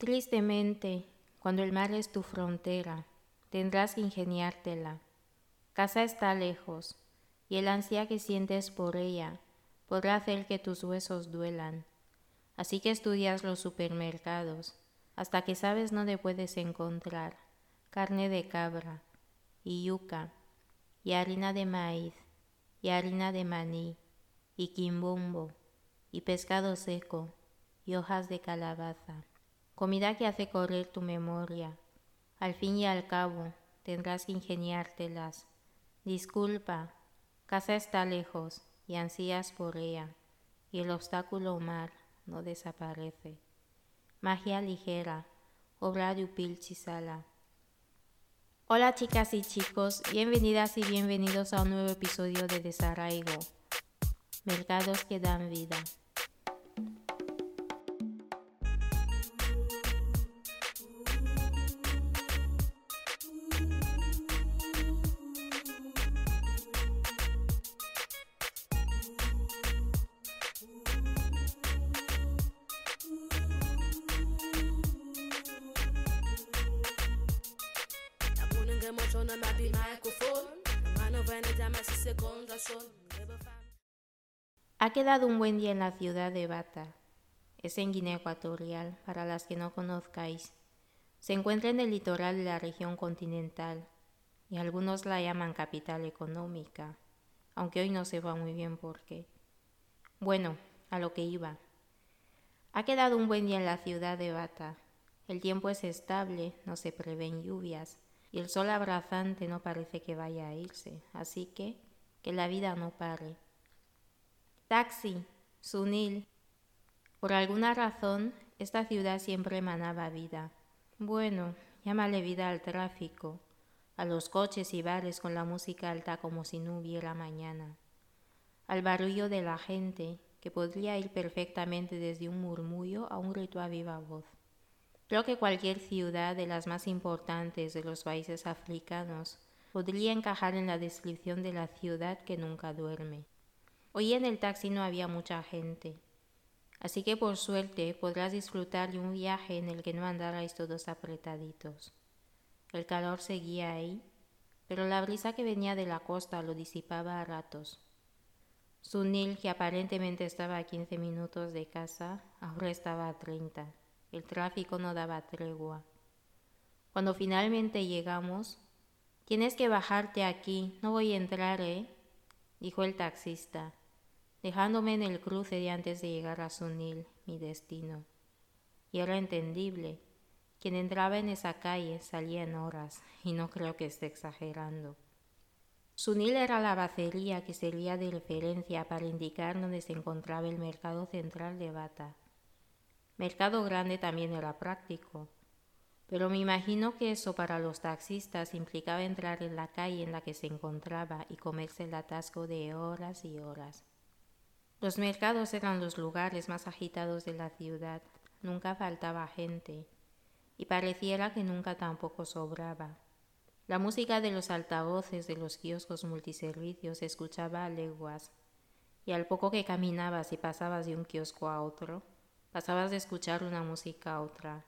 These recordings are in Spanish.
Tristemente, cuando el mar es tu frontera, tendrás que ingeniártela. Casa está lejos, y el ansia que sientes por ella podrá hacer que tus huesos duelan. Así que estudias los supermercados, hasta que sabes dónde puedes encontrar carne de cabra, y yuca, y harina de maíz, y harina de maní, y quimbombo, y pescado seco, y hojas de calabaza. Comida que hace correr tu memoria. Al fin y al cabo, tendrás que ingeniártelas. Disculpa, casa está lejos y ansías por ella, y el obstáculo mar no desaparece. Magia ligera, obra de Upil Chisala. Hola chicas y chicos, bienvenidas y bienvenidos a un nuevo episodio de Desarraigo, Mercados que dan vida. Ha quedado un buen día en la ciudad de Bata. Es en Guinea Ecuatorial, para las que no conozcáis. Se encuentra en el litoral de la región continental, y algunos la llaman capital económica, aunque hoy no se va muy bien por qué. Bueno, a lo que iba. Ha quedado un buen día en la ciudad de Bata. El tiempo es estable, no se prevén lluvias, y el sol abrazante no parece que vaya a irse, así que que la vida no pare. Taxi, Sunil. Por alguna razón, esta ciudad siempre emanaba vida. Bueno, llámale vida al tráfico, a los coches y bares con la música alta como si no hubiera mañana, al barullo de la gente, que podría ir perfectamente desde un murmullo a un rito a viva voz. Creo que cualquier ciudad de las más importantes de los países africanos podría encajar en la descripción de la ciudad que nunca duerme. Hoy en el taxi no había mucha gente, así que por suerte podrás disfrutar de un viaje en el que no andarais todos apretaditos. El calor seguía ahí, pero la brisa que venía de la costa lo disipaba a ratos. Sunil, que aparentemente estaba a quince minutos de casa, ahora estaba a treinta. El tráfico no daba tregua. Cuando finalmente llegamos, tienes que bajarte aquí, no voy a entrar, ¿eh? dijo el taxista, dejándome en el cruce de antes de llegar a Sunil, mi destino. Y era entendible. Quien entraba en esa calle salía en horas, y no creo que esté exagerando. Sunil era la bacería que servía de referencia para indicar dónde se encontraba el mercado central de Bata. Mercado Grande también era práctico, pero me imagino que eso para los taxistas implicaba entrar en la calle en la que se encontraba y comerse el atasco de horas y horas. Los mercados eran los lugares más agitados de la ciudad, nunca faltaba gente, y pareciera que nunca tampoco sobraba. La música de los altavoces de los kioscos multiservicios se escuchaba a leguas, y al poco que caminabas y pasabas de un kiosco a otro, Pasabas de escuchar una música a otra,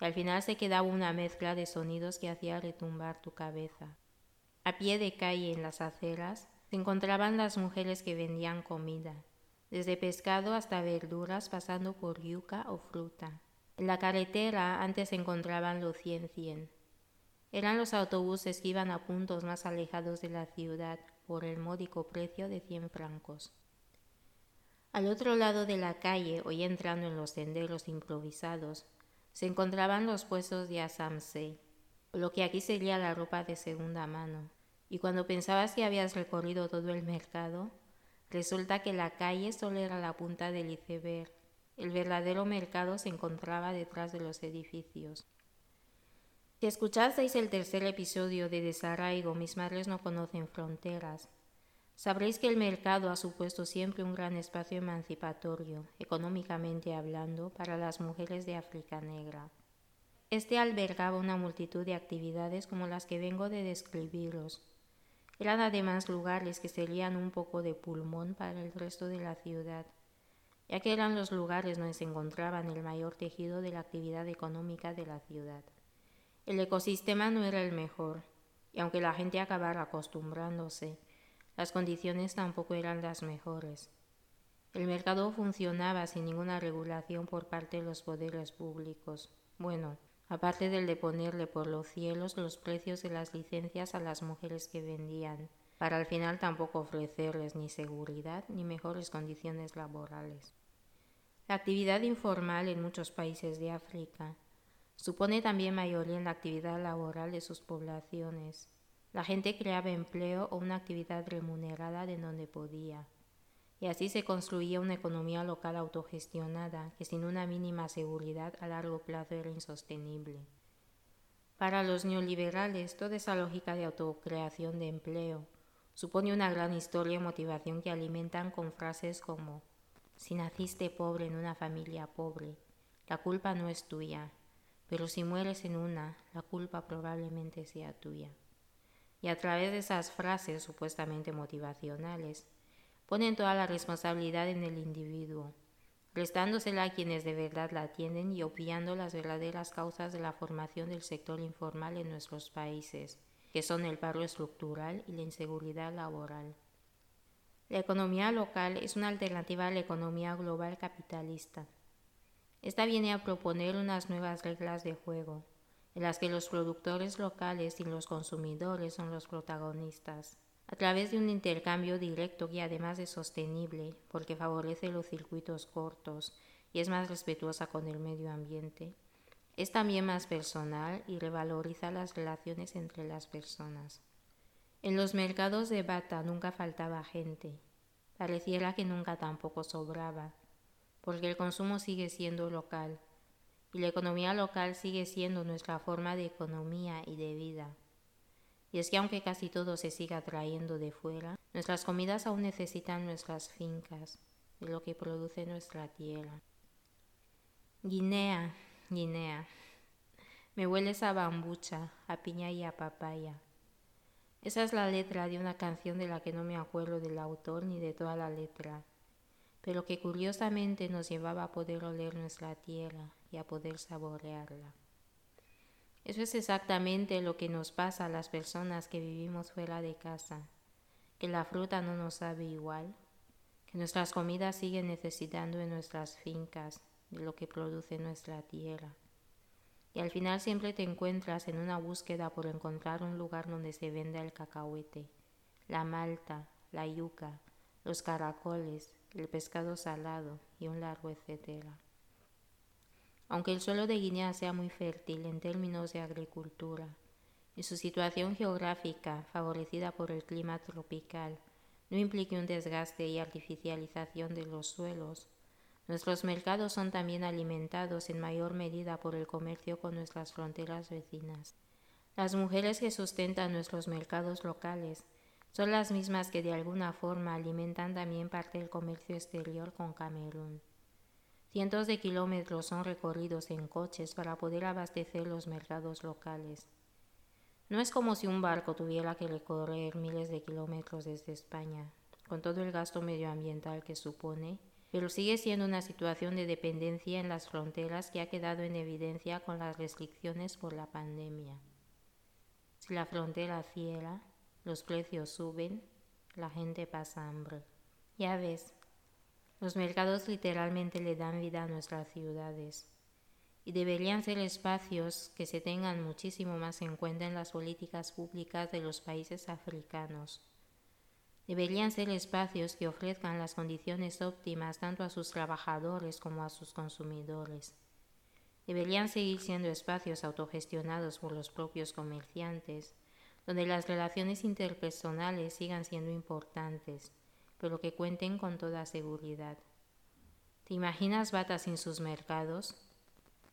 y al final se quedaba una mezcla de sonidos que hacía retumbar tu cabeza. A pie de calle en las aceras se encontraban las mujeres que vendían comida, desde pescado hasta verduras pasando por yuca o fruta. En la carretera antes se encontraban los cien cien. Eran los autobuses que iban a puntos más alejados de la ciudad por el módico precio de cien francos. Al otro lado de la calle, hoy entrando en los senderos improvisados, se encontraban los puestos de Asamse, lo que aquí sería la ropa de segunda mano. Y cuando pensabas que habías recorrido todo el mercado, resulta que la calle solo era la punta del iceberg. El verdadero mercado se encontraba detrás de los edificios. Si escuchasteis el tercer episodio de Desarraigo, mis madres no conocen fronteras, Sabréis que el mercado ha supuesto siempre un gran espacio emancipatorio, económicamente hablando, para las mujeres de África Negra. Este albergaba una multitud de actividades como las que vengo de describiros. Eran además lugares que serían un poco de pulmón para el resto de la ciudad, ya que eran los lugares donde se encontraban el mayor tejido de la actividad económica de la ciudad. El ecosistema no era el mejor, y aunque la gente acabara acostumbrándose, las condiciones tampoco eran las mejores. El mercado funcionaba sin ninguna regulación por parte de los poderes públicos. Bueno, aparte del de ponerle por los cielos los precios de las licencias a las mujeres que vendían, para al final tampoco ofrecerles ni seguridad ni mejores condiciones laborales. La actividad informal en muchos países de África supone también mayoría en la actividad laboral de sus poblaciones. La gente creaba empleo o una actividad remunerada de donde podía y así se construía una economía local autogestionada que sin una mínima seguridad a largo plazo era insostenible. Para los neoliberales, toda esa lógica de autocreación de empleo supone una gran historia y motivación que alimentan con frases como si naciste pobre en una familia pobre, la culpa no es tuya, pero si mueres en una, la culpa probablemente sea tuya. Y a través de esas frases supuestamente motivacionales, ponen toda la responsabilidad en el individuo, restándosela a quienes de verdad la atienden y obviando las verdaderas causas de la formación del sector informal en nuestros países, que son el paro estructural y la inseguridad laboral. La economía local es una alternativa a la economía global capitalista. Esta viene a proponer unas nuevas reglas de juego, en las que los productores locales y los consumidores son los protagonistas a través de un intercambio directo y además es sostenible porque favorece los circuitos cortos y es más respetuosa con el medio ambiente. Es también más personal y revaloriza las relaciones entre las personas. En los mercados de bata nunca faltaba gente. Pareciera que nunca tampoco sobraba, porque el consumo sigue siendo local y la economía local sigue siendo nuestra forma de economía y de vida. Y es que aunque casi todo se siga trayendo de fuera, nuestras comidas aún necesitan nuestras fincas, de lo que produce nuestra tierra. Guinea, Guinea. Me hueles a bambucha, a piña y a papaya. Esa es la letra de una canción de la que no me acuerdo del autor ni de toda la letra, pero que curiosamente nos llevaba a poder oler nuestra tierra y a poder saborearla. Eso es exactamente lo que nos pasa a las personas que vivimos fuera de casa, que la fruta no nos sabe igual, que nuestras comidas siguen necesitando de nuestras fincas, de lo que produce nuestra tierra. Y al final siempre te encuentras en una búsqueda por encontrar un lugar donde se venda el cacahuete, la malta, la yuca, los caracoles, el pescado salado y un largo etcétera. Aunque el suelo de Guinea sea muy fértil en términos de agricultura y su situación geográfica, favorecida por el clima tropical, no implique un desgaste y artificialización de los suelos, nuestros mercados son también alimentados en mayor medida por el comercio con nuestras fronteras vecinas. Las mujeres que sustentan nuestros mercados locales son las mismas que de alguna forma alimentan también parte del comercio exterior con Camerún. Cientos de kilómetros son recorridos en coches para poder abastecer los mercados locales. No es como si un barco tuviera que recorrer miles de kilómetros desde España, con todo el gasto medioambiental que supone, pero sigue siendo una situación de dependencia en las fronteras que ha quedado en evidencia con las restricciones por la pandemia. Si la frontera cierra, los precios suben, la gente pasa hambre. Ya ves, los mercados literalmente le dan vida a nuestras ciudades y deberían ser espacios que se tengan muchísimo más en cuenta en las políticas públicas de los países africanos. Deberían ser espacios que ofrezcan las condiciones óptimas tanto a sus trabajadores como a sus consumidores. Deberían seguir siendo espacios autogestionados por los propios comerciantes, donde las relaciones interpersonales sigan siendo importantes pero que cuenten con toda seguridad. ¿Te imaginas batas sin sus mercados?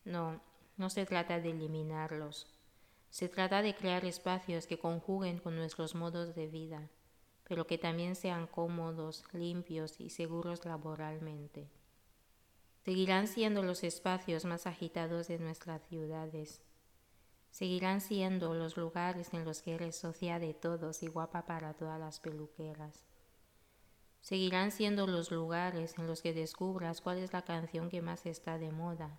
No, no se trata de eliminarlos. Se trata de crear espacios que conjuguen con nuestros modos de vida, pero que también sean cómodos, limpios y seguros laboralmente. Seguirán siendo los espacios más agitados de nuestras ciudades. Seguirán siendo los lugares en los que eres socia de todos y guapa para todas las peluqueras Seguirán siendo los lugares en los que descubras cuál es la canción que más está de moda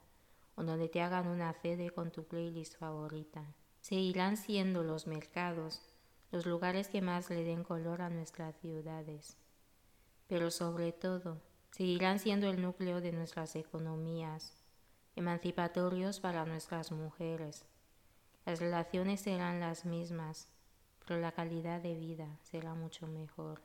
o donde te hagan una CD con tu playlist favorita. Seguirán siendo los mercados, los lugares que más le den color a nuestras ciudades. Pero sobre todo, seguirán siendo el núcleo de nuestras economías, emancipatorios para nuestras mujeres. Las relaciones serán las mismas, pero la calidad de vida será mucho mejor.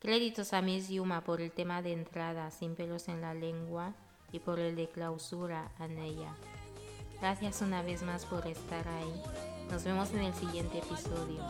Créditos a Miss Yuma por el tema de entrada sin pelos en la lengua y por el de clausura a ella. Gracias una vez más por estar ahí. Nos vemos en el siguiente episodio.